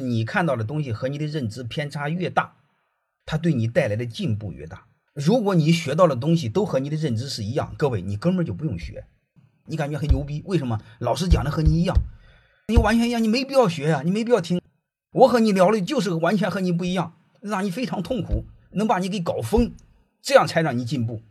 你看到的东西和你的认知偏差越大，它对你带来的进步越大。如果你学到的东西都和你的认知是一样，各位，你根本就不用学，你感觉很牛逼。为什么？老师讲的和你一样，你完全一样，你没必要学呀，你没必要听。我和你聊的就是完全和你不一样，让你非常痛苦，能把你给搞疯，这样才让你进步。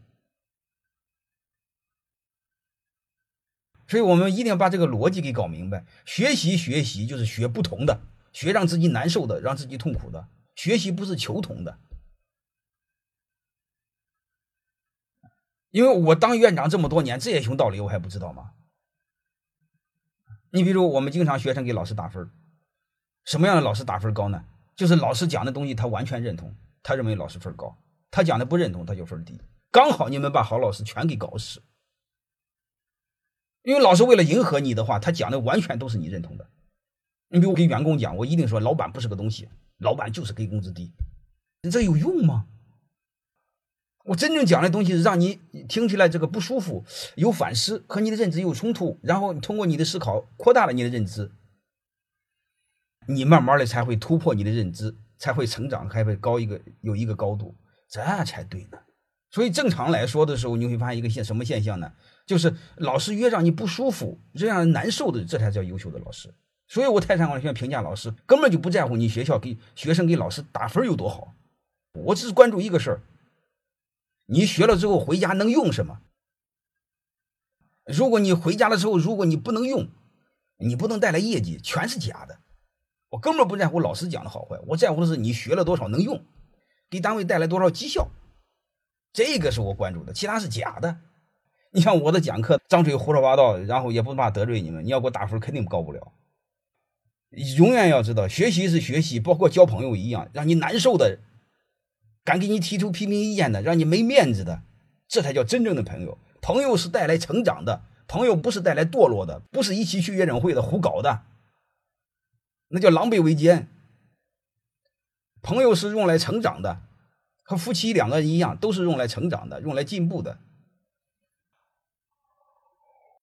所以我们一定要把这个逻辑给搞明白。学习学习就是学不同的，学让自己难受的，让自己痛苦的。学习不是求同的。因为我当院长这么多年，这些熊道理我还不知道吗？你比如我们经常学生给老师打分，什么样的老师打分高呢？就是老师讲的东西他完全认同，他认为老师分高；他讲的不认同，他就分低。刚好你们把好老师全给搞死。因为老师为了迎合你的话，他讲的完全都是你认同的。你比如给员工讲，我一定说老板不是个东西，老板就是给工资低，你这有用吗？我真正讲的东西是让你听起来这个不舒服，有反思，和你的认知有冲突，然后通过你的思考扩大了你的认知，你慢慢的才会突破你的认知，才会成长，还会高一个有一个高度，这才对呢。所以正常来说的时候，你会发现一个现什么现象呢？就是老师越让你不舒服，越让人难受的，这才叫优秀的老师。所以我泰山管理学院评价老师，根本就不在乎你学校给学生给老师打分有多好，我只是关注一个事儿。你学了之后回家能用什么？如果你回家的时候，如果你不能用，你不能带来业绩，全是假的。我根本不在乎老师讲的好坏，我在乎的是你学了多少能用，给单位带来多少绩效，这个是我关注的，其他是假的。你像我的讲课张嘴胡说八道，然后也不怕得罪你们，你要给我打分肯定高不了。永远要知道，学习是学习，包括交朋友一样，让你难受的。敢给你提出批评意见的，让你没面子的，这才叫真正的朋友。朋友是带来成长的，朋友不是带来堕落的，不是一起去夜总会的胡搞的，那叫狼狈为奸。朋友是用来成长的，和夫妻两个人一样，都是用来成长的，用来进步的。